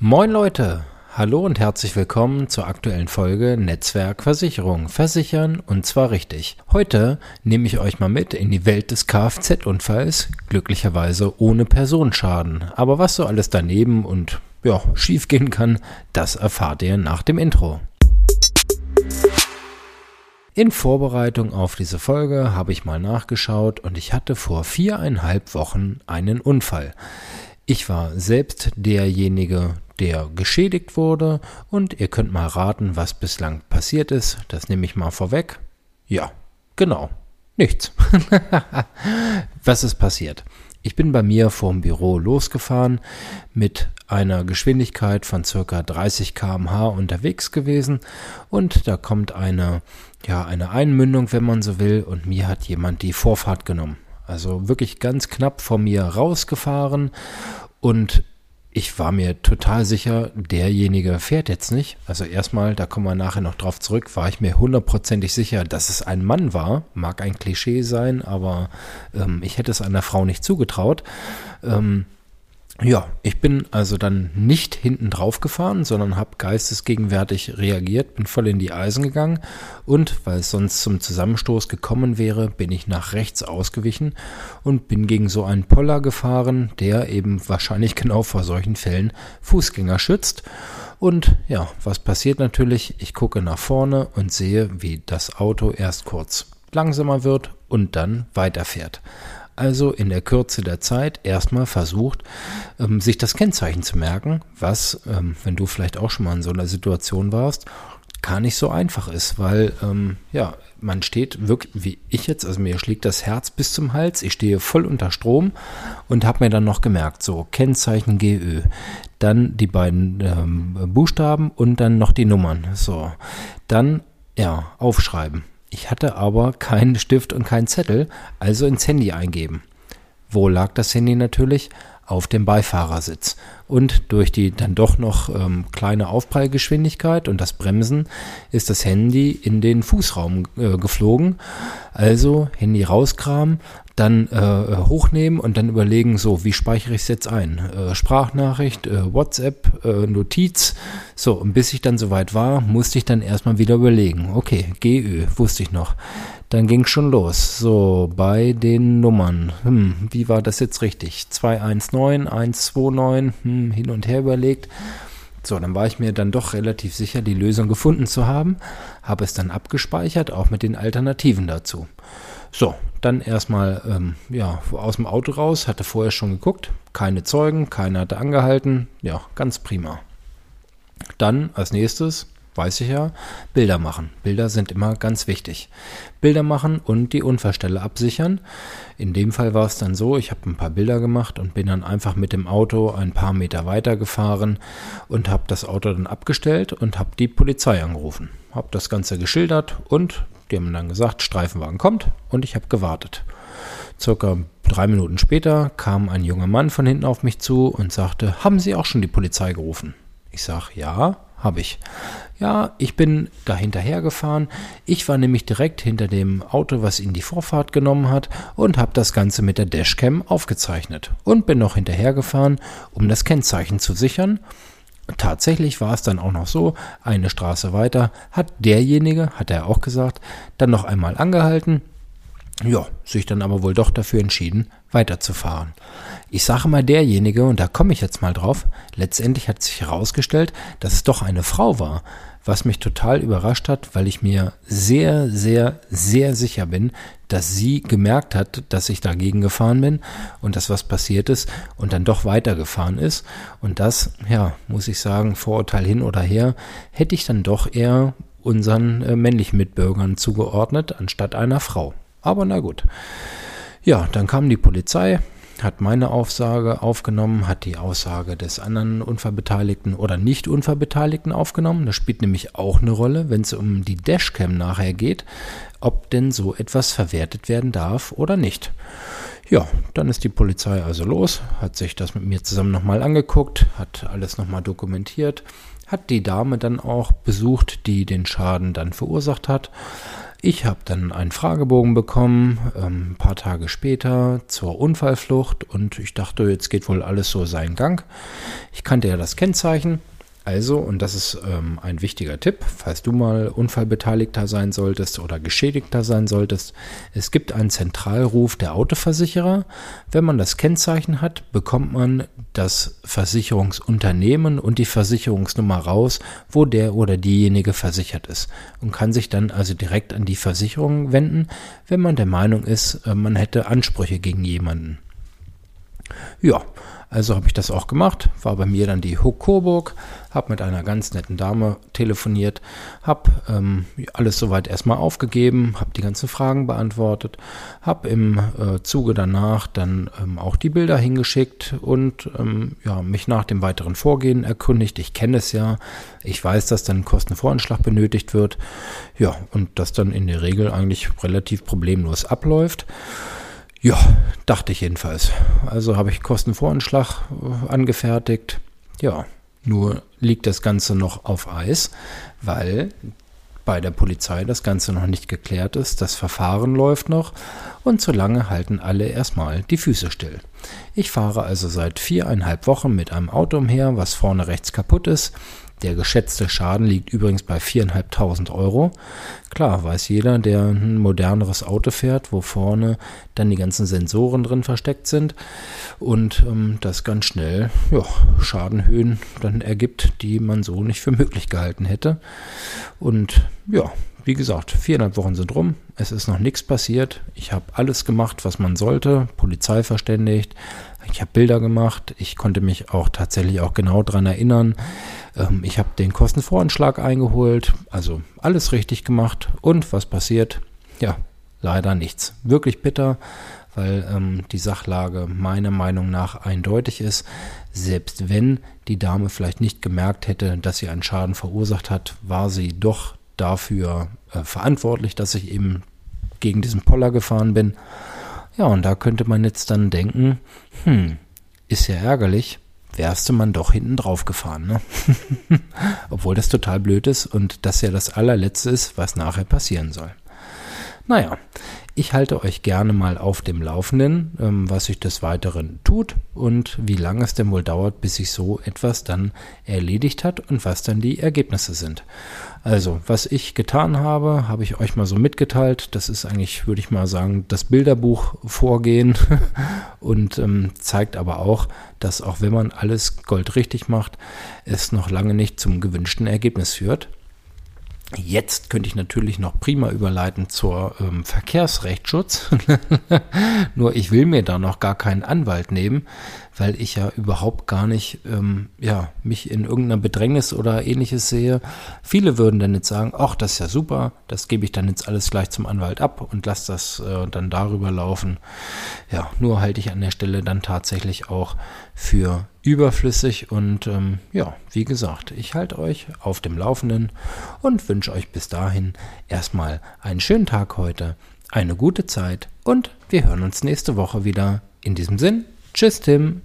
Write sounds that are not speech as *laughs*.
Moin Leute, hallo und herzlich willkommen zur aktuellen Folge Netzwerk Versicherung. Versichern und zwar richtig. Heute nehme ich euch mal mit in die Welt des Kfz-Unfalls, glücklicherweise ohne Personenschaden. Aber was so alles daneben und ja, schief gehen kann, das erfahrt ihr nach dem Intro. In Vorbereitung auf diese Folge habe ich mal nachgeschaut und ich hatte vor viereinhalb Wochen einen Unfall. Ich war selbst derjenige, der geschädigt wurde und ihr könnt mal raten, was bislang passiert ist. Das nehme ich mal vorweg. Ja, genau. Nichts. *laughs* was ist passiert? Ich bin bei mir vorm Büro losgefahren mit einer Geschwindigkeit von circa 30 km/h unterwegs gewesen und da kommt eine, ja, eine Einmündung, wenn man so will, und mir hat jemand die Vorfahrt genommen. Also wirklich ganz knapp vor mir rausgefahren und ich war mir total sicher, derjenige fährt jetzt nicht. Also erstmal, da kommen wir nachher noch drauf zurück, war ich mir hundertprozentig sicher, dass es ein Mann war. Mag ein Klischee sein, aber ähm, ich hätte es einer Frau nicht zugetraut. Ähm, ja, ich bin also dann nicht hinten drauf gefahren, sondern habe geistesgegenwärtig reagiert, bin voll in die Eisen gegangen und weil es sonst zum Zusammenstoß gekommen wäre, bin ich nach rechts ausgewichen und bin gegen so einen Poller gefahren, der eben wahrscheinlich *laughs* genau vor solchen Fällen Fußgänger schützt. Und ja, was passiert natürlich? Ich gucke nach vorne und sehe, wie das Auto erst kurz langsamer wird und dann weiterfährt also in der Kürze der Zeit erstmal versucht, ähm, sich das Kennzeichen zu merken, was, ähm, wenn du vielleicht auch schon mal in so einer Situation warst, gar nicht so einfach ist, weil ähm, ja, man steht wirklich, wie ich jetzt, also mir schlägt das Herz bis zum Hals, ich stehe voll unter Strom und habe mir dann noch gemerkt, so Kennzeichen GÖ, dann die beiden ähm, Buchstaben und dann noch die Nummern, so, dann ja, aufschreiben. Ich hatte aber keinen Stift und keinen Zettel, also ins Handy eingeben. Wo lag das Handy natürlich? Auf dem Beifahrersitz. Und durch die dann doch noch ähm, kleine Aufprallgeschwindigkeit und das Bremsen ist das Handy in den Fußraum äh, geflogen. Also Handy rauskramen, dann äh, hochnehmen und dann überlegen, so, wie speichere ich es jetzt ein? Äh, Sprachnachricht, äh, WhatsApp, äh, Notiz. So, und bis ich dann soweit war, musste ich dann erstmal wieder überlegen. Okay, GÖ, wusste ich noch. Dann ging schon los. So, bei den Nummern. Hm, wie war das jetzt richtig? 219, 129, hm, hin und her überlegt. So, dann war ich mir dann doch relativ sicher, die Lösung gefunden zu haben, habe es dann abgespeichert, auch mit den Alternativen dazu. So, dann erstmal ähm, ja, aus dem Auto raus, hatte vorher schon geguckt, keine Zeugen, keiner hatte angehalten, ja, ganz prima. Dann als nächstes, weiß ich ja, Bilder machen. Bilder sind immer ganz wichtig. Bilder machen und die Unfallstelle absichern. In dem Fall war es dann so, ich habe ein paar Bilder gemacht und bin dann einfach mit dem Auto ein paar Meter weiter gefahren und habe das Auto dann abgestellt und habe die Polizei angerufen. Habe das Ganze geschildert und die haben dann gesagt, Streifenwagen kommt und ich habe gewartet. Circa drei Minuten später kam ein junger Mann von hinten auf mich zu und sagte, haben Sie auch schon die Polizei gerufen? Ich sage, ja, habe ich. Ja, ich bin da hinterher gefahren. Ich war nämlich direkt hinter dem Auto, was ihn die Vorfahrt genommen hat und habe das Ganze mit der Dashcam aufgezeichnet und bin noch hinterher gefahren, um das Kennzeichen zu sichern tatsächlich war es dann auch noch so, eine Straße weiter hat derjenige, hat er auch gesagt, dann noch einmal angehalten, ja, sich dann aber wohl doch dafür entschieden, weiterzufahren. Ich sage mal derjenige, und da komme ich jetzt mal drauf, letztendlich hat sich herausgestellt, dass es doch eine Frau war, was mich total überrascht hat, weil ich mir sehr, sehr, sehr sicher bin, dass sie gemerkt hat, dass ich dagegen gefahren bin und dass was passiert ist und dann doch weitergefahren ist. Und das, ja, muss ich sagen, Vorurteil hin oder her, hätte ich dann doch eher unseren äh, männlichen Mitbürgern zugeordnet, anstatt einer Frau. Aber na gut. Ja, dann kam die Polizei, hat meine Aussage aufgenommen, hat die Aussage des anderen Unfallbeteiligten oder nicht Unfallbeteiligten aufgenommen. Das spielt nämlich auch eine Rolle, wenn es um die Dashcam nachher geht, ob denn so etwas verwertet werden darf oder nicht. Ja, dann ist die Polizei also los, hat sich das mit mir zusammen nochmal angeguckt, hat alles nochmal dokumentiert, hat die Dame dann auch besucht, die den Schaden dann verursacht hat. Ich habe dann einen Fragebogen bekommen, ähm, ein paar Tage später zur Unfallflucht und ich dachte, jetzt geht wohl alles so seinen Gang. Ich kannte ja das Kennzeichen also, und das ist ähm, ein wichtiger Tipp, falls du mal Unfallbeteiligter sein solltest oder Geschädigter sein solltest, es gibt einen Zentralruf der Autoversicherer. Wenn man das Kennzeichen hat, bekommt man das Versicherungsunternehmen und die Versicherungsnummer raus, wo der oder diejenige versichert ist und kann sich dann also direkt an die Versicherung wenden, wenn man der Meinung ist, äh, man hätte Ansprüche gegen jemanden. Ja, also habe ich das auch gemacht, war bei mir dann die Hook Coburg, habe mit einer ganz netten Dame telefoniert, habe ähm, alles soweit erstmal aufgegeben, habe die ganzen Fragen beantwortet, habe im äh, Zuge danach dann ähm, auch die Bilder hingeschickt und ähm, ja, mich nach dem weiteren Vorgehen erkundigt. Ich kenne es ja, ich weiß, dass dann Kostenvoranschlag benötigt wird, ja, und das dann in der Regel eigentlich relativ problemlos abläuft. Ja, dachte ich jedenfalls. Also habe ich Kostenvoranschlag äh, angefertigt. Ja, nur liegt das Ganze noch auf Eis, weil bei der Polizei das Ganze noch nicht geklärt ist. Das Verfahren läuft noch und solange halten alle erstmal die Füße still. Ich fahre also seit viereinhalb Wochen mit einem Auto umher, was vorne rechts kaputt ist. Der geschätzte Schaden liegt übrigens bei 4.500 Euro. Klar, weiß jeder, der ein moderneres Auto fährt, wo vorne dann die ganzen Sensoren drin versteckt sind und ähm, das ganz schnell ja, Schadenhöhen dann ergibt, die man so nicht für möglich gehalten hätte. Und ja, wie gesagt, viereinhalb Wochen sind rum. Es ist noch nichts passiert. Ich habe alles gemacht, was man sollte. Polizei verständigt. Ich habe Bilder gemacht. Ich konnte mich auch tatsächlich auch genau daran erinnern. Ähm, ich habe den Kostenvoranschlag eingeholt. Also alles richtig gemacht. Und was passiert? Ja, leider nichts. Wirklich bitter, weil ähm, die Sachlage meiner Meinung nach eindeutig ist. Selbst wenn die Dame vielleicht nicht gemerkt hätte, dass sie einen Schaden verursacht hat, war sie doch dafür äh, verantwortlich, dass ich eben gegen diesen Poller gefahren bin. Ja, und da könnte man jetzt dann denken, hm, ist ja ärgerlich, wärst du man doch hinten drauf gefahren, ne? *laughs* Obwohl das total blöd ist und das ja das allerletzte ist, was nachher passieren soll. Naja, ich halte euch gerne mal auf dem Laufenden, ähm, was sich des Weiteren tut und wie lange es denn wohl dauert, bis sich so etwas dann erledigt hat und was dann die Ergebnisse sind. Also, was ich getan habe, habe ich euch mal so mitgeteilt. Das ist eigentlich, würde ich mal sagen, das Bilderbuch vorgehen *laughs* und ähm, zeigt aber auch, dass auch wenn man alles goldrichtig macht, es noch lange nicht zum gewünschten Ergebnis führt. Jetzt könnte ich natürlich noch prima überleiten zur ähm, Verkehrsrechtsschutz. *laughs* Nur ich will mir da noch gar keinen Anwalt nehmen, weil ich ja überhaupt gar nicht ähm, ja, mich in irgendeiner Bedrängnis oder ähnliches sehe. Viele würden dann jetzt sagen, ach, das ist ja super, das gebe ich dann jetzt alles gleich zum Anwalt ab und lasse das äh, dann darüber laufen. Ja, nur halte ich an der Stelle dann tatsächlich auch für überflüssig und ähm, ja, wie gesagt, ich halte euch auf dem Laufenden und wünsche euch bis dahin erstmal einen schönen Tag heute, eine gute Zeit und wir hören uns nächste Woche wieder. In diesem Sinn, tschüss Tim.